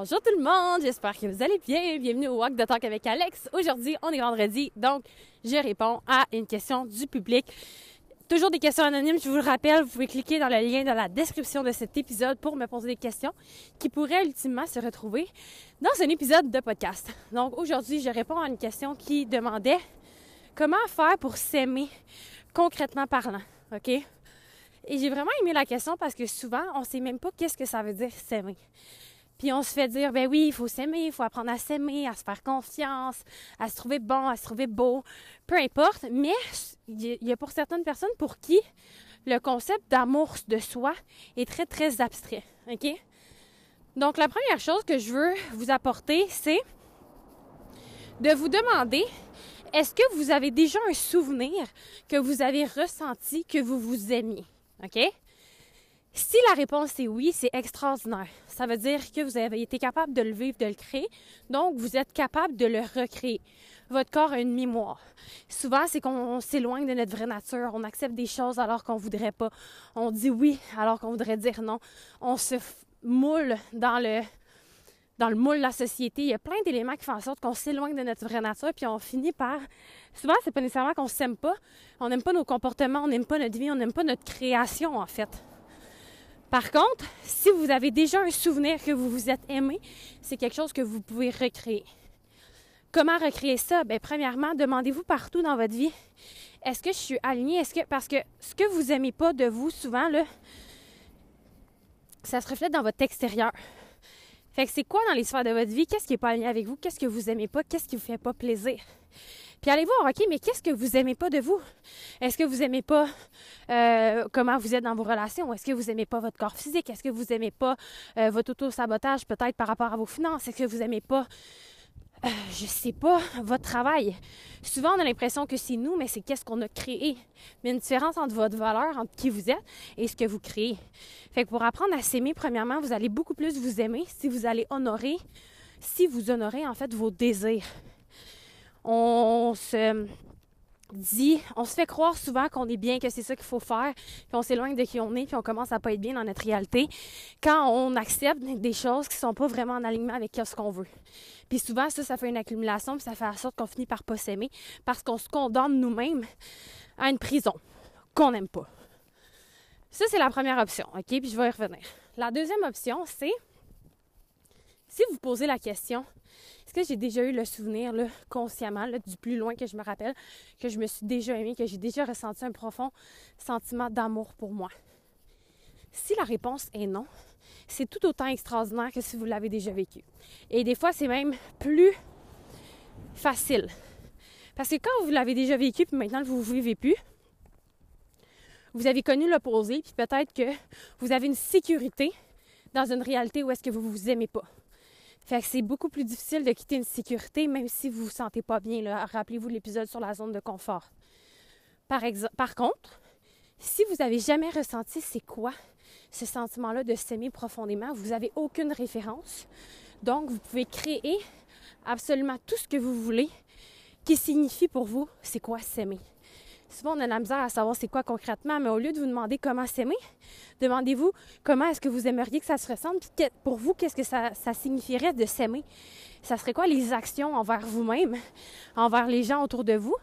Bonjour tout le monde, j'espère que vous allez bien. Bienvenue au Walk de Talk avec Alex. Aujourd'hui, on est vendredi, donc je réponds à une question du public. Toujours des questions anonymes, je vous le rappelle, vous pouvez cliquer dans le lien dans la description de cet épisode pour me poser des questions qui pourraient ultimement se retrouver dans un épisode de podcast. Donc aujourd'hui, je réponds à une question qui demandait comment faire pour s'aimer concrètement parlant, OK? Et j'ai vraiment aimé la question parce que souvent, on sait même pas qu'est-ce que ça veut dire s'aimer. Puis on se fait dire, ben oui, il faut s'aimer, il faut apprendre à s'aimer, à se faire confiance, à se trouver bon, à se trouver beau, peu importe. Mais il y a pour certaines personnes pour qui le concept d'amour de soi est très, très abstrait. OK? Donc la première chose que je veux vous apporter, c'est de vous demander, est-ce que vous avez déjà un souvenir que vous avez ressenti que vous vous aimiez? OK? Si la réponse est oui, c'est extraordinaire. Ça veut dire que vous avez été capable de le vivre, de le créer. Donc, vous êtes capable de le recréer. Votre corps a une mémoire. Souvent, c'est qu'on s'éloigne de notre vraie nature. On accepte des choses alors qu'on voudrait pas. On dit oui alors qu'on voudrait dire non. On se moule dans le, dans le moule de la société. Il y a plein d'éléments qui font en sorte qu'on s'éloigne de notre vraie nature, puis on finit par. Souvent, c'est pas nécessairement qu'on s'aime pas. On n'aime pas nos comportements, on n'aime pas notre vie, on n'aime pas notre création, en fait. Par contre, si vous avez déjà un souvenir que vous vous êtes aimé, c'est quelque chose que vous pouvez recréer. Comment recréer ça? Bien, premièrement, demandez-vous partout dans votre vie, est-ce que je suis alignée? Est-ce que, parce que ce que vous aimez pas de vous, souvent, là, ça se reflète dans votre extérieur. Fait que c'est quoi dans les sphères de votre vie? Qu'est-ce qui n'est pas aligné avec vous? Qu'est-ce que vous aimez pas? Qu'est-ce qui vous fait pas plaisir? Puis allez voir, OK, mais qu'est-ce que vous aimez pas de vous? Est-ce que vous aimez pas euh, comment vous êtes dans vos relations? Est-ce que vous aimez pas votre corps physique? Est-ce que vous aimez pas euh, votre auto-sabotage peut-être par rapport à vos finances? Est-ce que vous aimez pas euh, je sais pas, votre travail? Souvent, on a l'impression que c'est nous, mais c'est qu'est-ce qu'on a créé. Mais une différence entre votre valeur, entre qui vous êtes et ce que vous créez. Fait que pour apprendre à s'aimer, premièrement, vous allez beaucoup plus vous aimer si vous allez honorer, si vous honorez en fait vos désirs on se dit, on se fait croire souvent qu'on est bien, que c'est ça qu'il faut faire, puis on s'éloigne de qui on est, puis on commence à pas être bien dans notre réalité quand on accepte des choses qui sont pas vraiment en alignement avec ce qu'on veut. Puis souvent, ça, ça fait une accumulation, puis ça fait en sorte qu'on finit par pas s'aimer parce qu'on se condamne nous-mêmes à une prison qu'on n'aime pas. Ça, c'est la première option, OK? Puis je vais y revenir. La deuxième option, c'est si vous posez la question, est-ce que j'ai déjà eu le souvenir, consciemment, du plus loin que je me rappelle, que je me suis déjà aimée, que j'ai déjà ressenti un profond sentiment d'amour pour moi? Si la réponse est non, c'est tout autant extraordinaire que si vous l'avez déjà vécu. Et des fois, c'est même plus facile. Parce que quand vous l'avez déjà vécu, puis maintenant vous ne vivez plus, vous avez connu l'opposé, puis peut-être que vous avez une sécurité dans une réalité où est-ce que vous ne vous aimez pas. Fait que c'est beaucoup plus difficile de quitter une sécurité, même si vous vous sentez pas bien. Rappelez-vous l'épisode sur la zone de confort. Par contre, si vous avez jamais ressenti c'est quoi ce sentiment-là de s'aimer profondément, vous n'avez aucune référence. Donc, vous pouvez créer absolument tout ce que vous voulez qui signifie pour vous c'est quoi s'aimer souvent on a la misère à savoir c'est quoi concrètement, mais au lieu de vous demander comment s'aimer, demandez-vous comment est-ce que vous aimeriez que ça se ressente, puis pour vous, qu'est-ce que ça, signifierait de s'aimer? Ça serait quoi les actions envers vous-même, envers les gens autour de vous,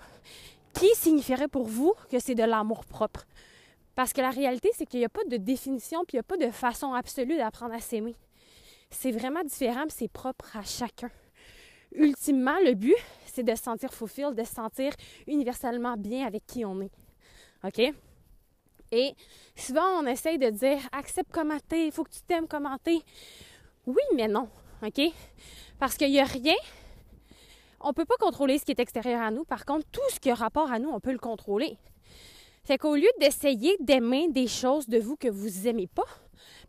qui signifieraient pour vous que c'est de l'amour propre? Parce que la réalité, c'est qu'il n'y a pas de définition, puis il n'y a pas de façon absolue d'apprendre à s'aimer. C'est vraiment différent, c'est propre à chacun ultimement, le but, c'est de se sentir fulfilled, de se sentir universellement bien avec qui on est. OK? Et souvent, on essaye de dire accepte comment il faut que tu t'aimes comment. Oui, mais non. OK? Parce qu'il n'y a rien On peut pas contrôler ce qui est extérieur à nous. Par contre, tout ce qui a rapport à nous, on peut le contrôler. Fait qu'au lieu d'essayer d'aimer des choses de vous que vous aimez pas,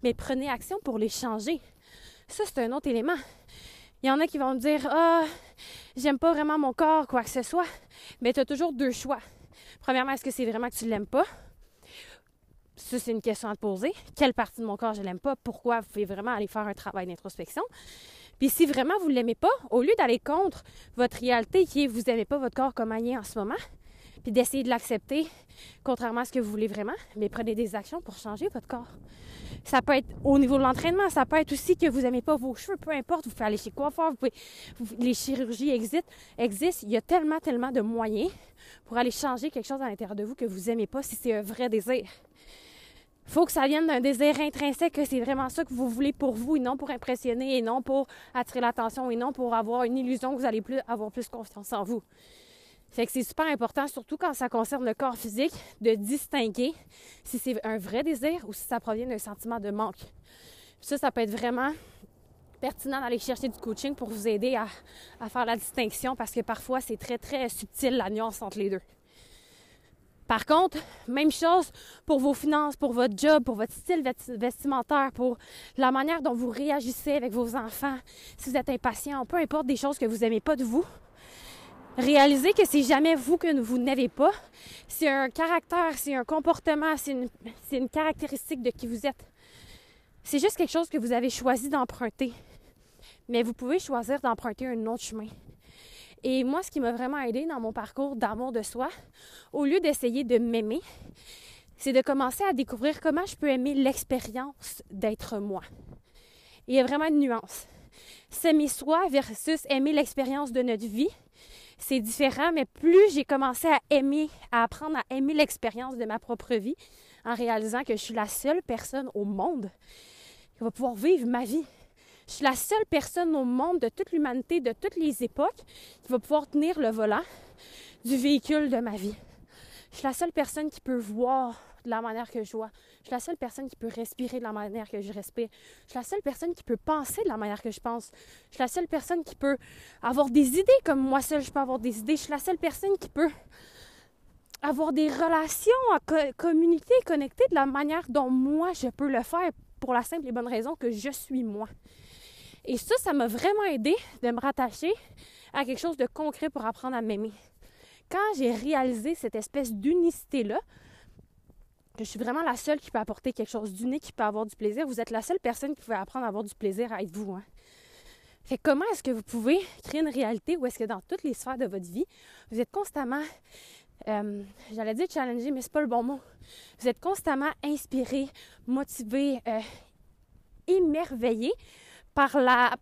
mais prenez action pour les changer. Ça, c'est un autre élément. Il y en a qui vont me dire Ah, j'aime pas vraiment mon corps, quoi que ce soit. Mais tu as toujours deux choix. Premièrement, est-ce que c'est vraiment que tu l'aimes pas? Ça, c'est une question à te poser. Quelle partie de mon corps je l'aime pas? Pourquoi? Vous pouvez vraiment aller faire un travail d'introspection? Puis si vraiment vous ne l'aimez pas, au lieu d'aller contre votre réalité qui est vous n'aimez pas votre corps comme il est en ce moment, puis d'essayer de l'accepter contrairement à ce que vous voulez vraiment, mais prenez des actions pour changer votre corps. Ça peut être au niveau de l'entraînement, ça peut être aussi que vous n'aimez pas vos cheveux, peu importe, vous pouvez aller chez coiffeur, les chirurgies existent, existent, il y a tellement, tellement de moyens pour aller changer quelque chose à l'intérieur de vous que vous n'aimez pas si c'est un vrai désir faut que ça vienne d'un désir intrinsèque, que c'est vraiment ça que vous voulez pour vous et non pour impressionner et non pour attirer l'attention et non pour avoir une illusion que vous allez plus avoir plus confiance en vous. Fait que c'est super important, surtout quand ça concerne le corps physique, de distinguer si c'est un vrai désir ou si ça provient d'un sentiment de manque. Ça, ça peut être vraiment pertinent d'aller chercher du coaching pour vous aider à, à faire la distinction parce que parfois c'est très très subtil la nuance entre les deux. Par contre, même chose pour vos finances, pour votre job, pour votre style vestimentaire, pour la manière dont vous réagissez avec vos enfants, si vous êtes impatient, peu importe des choses que vous n'aimez pas de vous. Réalisez que c'est jamais vous que vous n'avez pas. C'est un caractère, c'est un comportement, c'est une, une caractéristique de qui vous êtes. C'est juste quelque chose que vous avez choisi d'emprunter. Mais vous pouvez choisir d'emprunter un autre chemin. Et moi, ce qui m'a vraiment aidé dans mon parcours d'amour de soi, au lieu d'essayer de m'aimer, c'est de commencer à découvrir comment je peux aimer l'expérience d'être moi. il y a vraiment une nuance. S'aimer soi versus aimer l'expérience de notre vie, c'est différent, mais plus j'ai commencé à aimer, à apprendre à aimer l'expérience de ma propre vie, en réalisant que je suis la seule personne au monde qui va pouvoir vivre ma vie je suis la seule personne au monde de toute l'humanité, de toutes les époques, qui va pouvoir tenir le volant du véhicule de ma vie. Je suis la seule personne qui peut voir de la manière que je vois. Je suis la seule personne qui peut respirer de la manière que je respire. Je suis la seule personne qui peut penser de la manière que je pense. Je suis la seule personne qui peut avoir des idées comme moi seule, je peux avoir des idées. Je suis la seule personne qui peut avoir des relations, à communiquer, connecter de la manière dont moi je peux le faire pour la simple et bonne raison que je suis moi. Et ça, ça m'a vraiment aidé de me rattacher à quelque chose de concret pour apprendre à m'aimer. Quand j'ai réalisé cette espèce d'unicité-là, que je suis vraiment la seule qui peut apporter quelque chose d'unique, qui peut avoir du plaisir, vous êtes la seule personne qui peut apprendre à avoir du plaisir à être vous. Hein. Fait comment est-ce que vous pouvez créer une réalité où est-ce que dans toutes les sphères de votre vie, vous êtes constamment, euh, j'allais dire challenger, mais c'est pas le bon mot. Vous êtes constamment inspiré, motivé, euh, émerveillé par la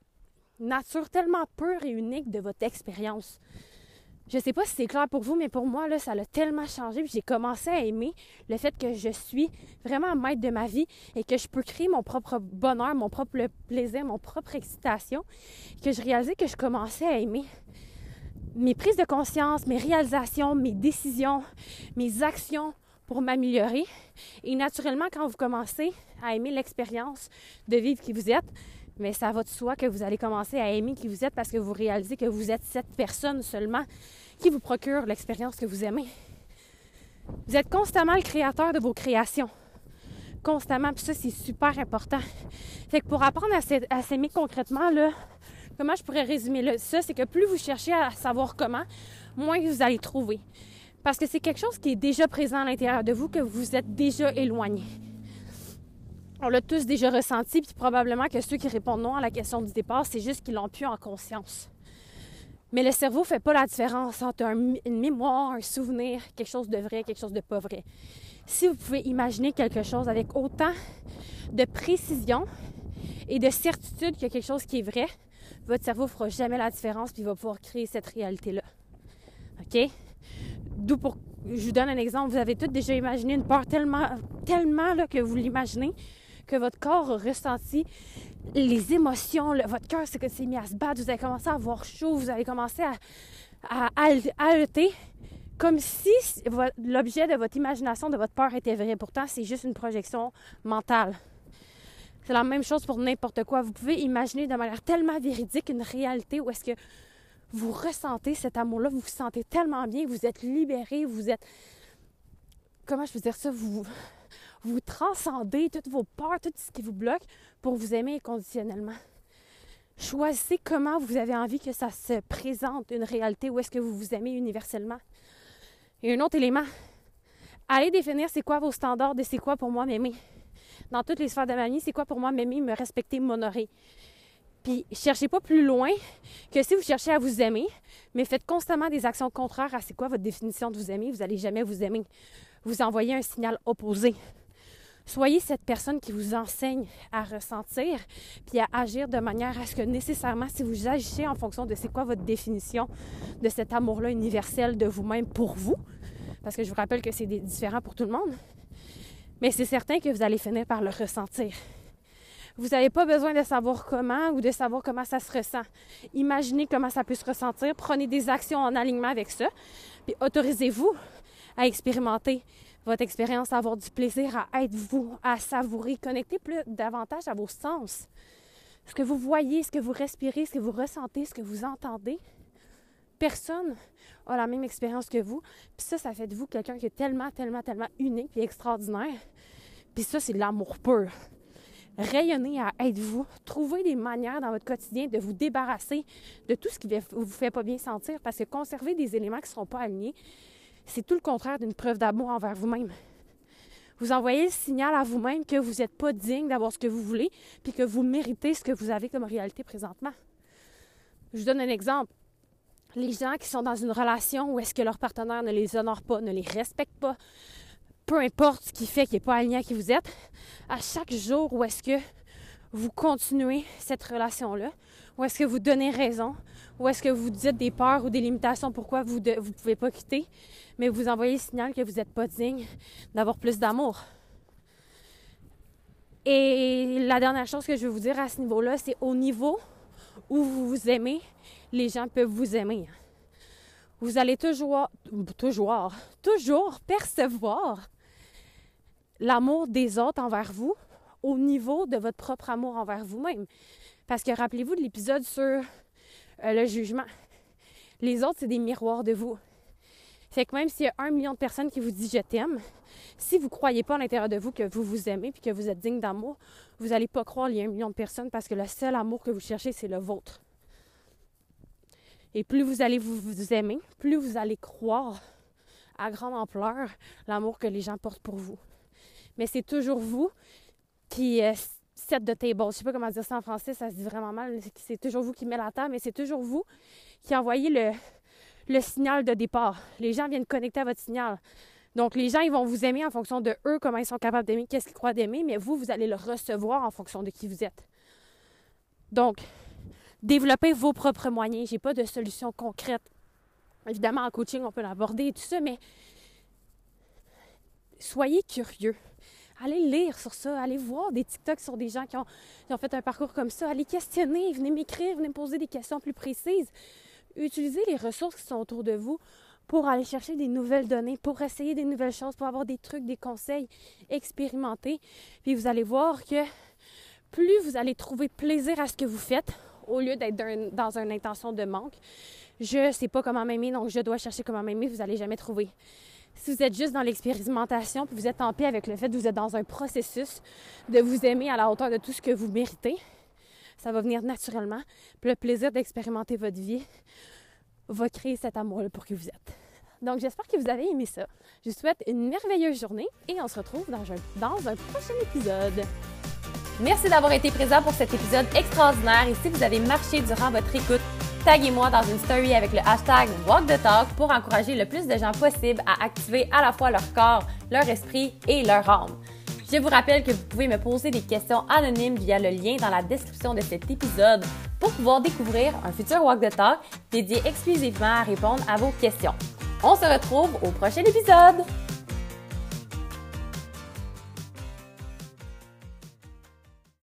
nature tellement pure et unique de votre expérience. Je sais pas si c'est clair pour vous, mais pour moi, là, ça l'a tellement changé. J'ai commencé à aimer le fait que je suis vraiment maître de ma vie et que je peux créer mon propre bonheur, mon propre plaisir, mon propre excitation. Que je réalisais que je commençais à aimer mes prises de conscience, mes réalisations, mes décisions, mes actions pour m'améliorer. Et naturellement, quand vous commencez à aimer l'expérience de vivre qui vous êtes, mais ça va de soi que vous allez commencer à aimer qui vous êtes parce que vous réalisez que vous êtes cette personne seulement qui vous procure l'expérience que vous aimez. Vous êtes constamment le créateur de vos créations. Constamment, puis ça, c'est super important. Fait que pour apprendre à s'aimer concrètement, comment je pourrais résumer ça, c'est que plus vous cherchez à savoir comment, moins vous allez trouver. Parce que c'est quelque chose qui est déjà présent à l'intérieur de vous, que vous êtes déjà éloigné on l'a tous déjà ressenti, puis probablement que ceux qui répondent non à la question du départ, c'est juste qu'ils l'ont plus en conscience. Mais le cerveau ne fait pas la différence entre une mémoire, un souvenir, quelque chose de vrai, quelque chose de pas vrai. Si vous pouvez imaginer quelque chose avec autant de précision et de certitude a quelque chose qui est vrai, votre cerveau ne fera jamais la différence puis va pouvoir créer cette réalité-là. OK? D'où pour. Je vous donne un exemple. Vous avez tous déjà imaginé une peur tellement, tellement là, que vous l'imaginez que votre corps a ressenti les émotions, votre cœur s'est mis à se battre, vous avez commencé à avoir chaud, vous avez commencé à, à, comme si l'objet de votre imagination, de votre peur était vrai. Pourtant, c'est juste une projection mentale. C'est la même chose pour n'importe quoi. Vous pouvez imaginer de manière tellement véridique une réalité où est-ce que vous ressentez cet amour-là, vous vous sentez tellement bien, vous êtes libéré, vous êtes... Comment je peux dire ça? Vous, vous transcendez toutes vos peurs, tout ce qui vous bloque pour vous aimer inconditionnellement. Choisissez comment vous avez envie que ça se présente, une réalité, où est-ce que vous vous aimez universellement. Et un autre élément, allez définir c'est quoi vos standards de c'est quoi pour moi m'aimer. Dans toutes les sphères de ma vie, c'est quoi pour moi m'aimer, me respecter, m'honorer. Puis cherchez pas plus loin que si vous cherchez à vous aimer, mais faites constamment des actions contraires à c'est quoi votre définition de vous aimer, vous n'allez jamais vous aimer. Vous envoyez un signal opposé. Soyez cette personne qui vous enseigne à ressentir puis à agir de manière à ce que nécessairement, si vous agissez en fonction de c'est quoi votre définition de cet amour-là universel de vous-même pour vous, parce que je vous rappelle que c'est différent pour tout le monde, mais c'est certain que vous allez finir par le ressentir. Vous n'avez pas besoin de savoir comment ou de savoir comment ça se ressent. Imaginez comment ça peut se ressentir, prenez des actions en alignement avec ça, puis autorisez-vous à expérimenter votre expérience, à avoir du plaisir, à être vous, à savourer, connecter plus davantage à vos sens. Ce que vous voyez, ce que vous respirez, ce que vous ressentez, ce que vous entendez. Personne a la même expérience que vous. Puis ça, ça fait de vous quelqu'un qui est tellement, tellement, tellement unique et extraordinaire. Puis ça, c'est l'amour pur. Rayonnez à être vous. Trouvez des manières dans votre quotidien de vous débarrasser de tout ce qui ne vous fait pas bien sentir parce que conserver des éléments qui ne seront pas alignés, c'est tout le contraire d'une preuve d'amour envers vous-même. Vous envoyez le signal à vous-même que vous n'êtes pas digne d'avoir ce que vous voulez, puis que vous méritez ce que vous avez comme réalité présentement. Je vous donne un exemple. Les gens qui sont dans une relation où est-ce que leur partenaire ne les honore pas, ne les respecte pas, peu importe ce qui fait qu'il n'est pas aligné à qui vous êtes, à chaque jour où est-ce que vous continuez cette relation-là, où est-ce que vous donnez raison, où est-ce que vous dites des peurs ou des limitations pourquoi vous ne pouvez pas quitter, mais vous envoyez le signal que vous n'êtes pas digne d'avoir plus d'amour? Et la dernière chose que je veux vous dire à ce niveau-là, c'est au niveau où vous vous aimez, les gens peuvent vous aimer. Vous allez toujours, toujours, toujours percevoir l'amour des autres envers vous au niveau de votre propre amour envers vous-même. Parce que rappelez-vous de l'épisode sur euh, le jugement. Les autres, c'est des miroirs de vous. Fait que même s'il y a un million de personnes qui vous disent je t'aime, si vous ne croyez pas à l'intérieur de vous que vous vous aimez puis que vous êtes digne d'amour, vous n'allez pas croire qu'il y a un million de personnes parce que le seul amour que vous cherchez, c'est le vôtre. Et plus vous allez vous, vous aimer, plus vous allez croire à grande ampleur l'amour que les gens portent pour vous. Mais c'est toujours vous qui euh, set de table. Je sais pas comment dire ça en français, ça se dit vraiment mal. C'est toujours vous qui met la table, mais c'est toujours vous qui envoyez le, le signal de départ. Les gens viennent connecter à votre signal. Donc, les gens, ils vont vous aimer en fonction de eux, comment ils sont capables d'aimer, qu'est-ce qu'ils croient d'aimer, mais vous, vous allez le recevoir en fonction de qui vous êtes. Donc, développez vos propres moyens. J'ai pas de solution concrète. Évidemment, en coaching, on peut l'aborder et tout ça, mais soyez curieux. Allez lire sur ça, allez voir des TikToks sur des gens qui ont, qui ont fait un parcours comme ça, allez questionner, venez m'écrire, venez me poser des questions plus précises. Utilisez les ressources qui sont autour de vous pour aller chercher des nouvelles données, pour essayer des nouvelles choses, pour avoir des trucs, des conseils, expérimenter. Puis vous allez voir que plus vous allez trouver plaisir à ce que vous faites, au lieu d'être dans une intention de manque, je sais pas comment m'aimer, donc je dois chercher comment m'aimer, vous n'allez jamais trouver. Si vous êtes juste dans l'expérimentation, puis vous êtes en paix avec le fait que vous êtes dans un processus de vous aimer à la hauteur de tout ce que vous méritez, ça va venir naturellement. Puis le plaisir d'expérimenter votre vie va créer cet amour-là pour qui vous êtes. Donc, j'espère que vous avez aimé ça. Je vous souhaite une merveilleuse journée et on se retrouve dans un, dans un prochain épisode. Merci d'avoir été présent pour cet épisode extraordinaire et si vous avez marché durant votre écoute, taguez-moi dans une story avec le hashtag Walk the Talk pour encourager le plus de gens possible à activer à la fois leur corps, leur esprit et leur âme. Je vous rappelle que vous pouvez me poser des questions anonymes via le lien dans la description de cet épisode pour pouvoir découvrir un futur Walk the Talk dédié exclusivement à répondre à vos questions. On se retrouve au prochain épisode!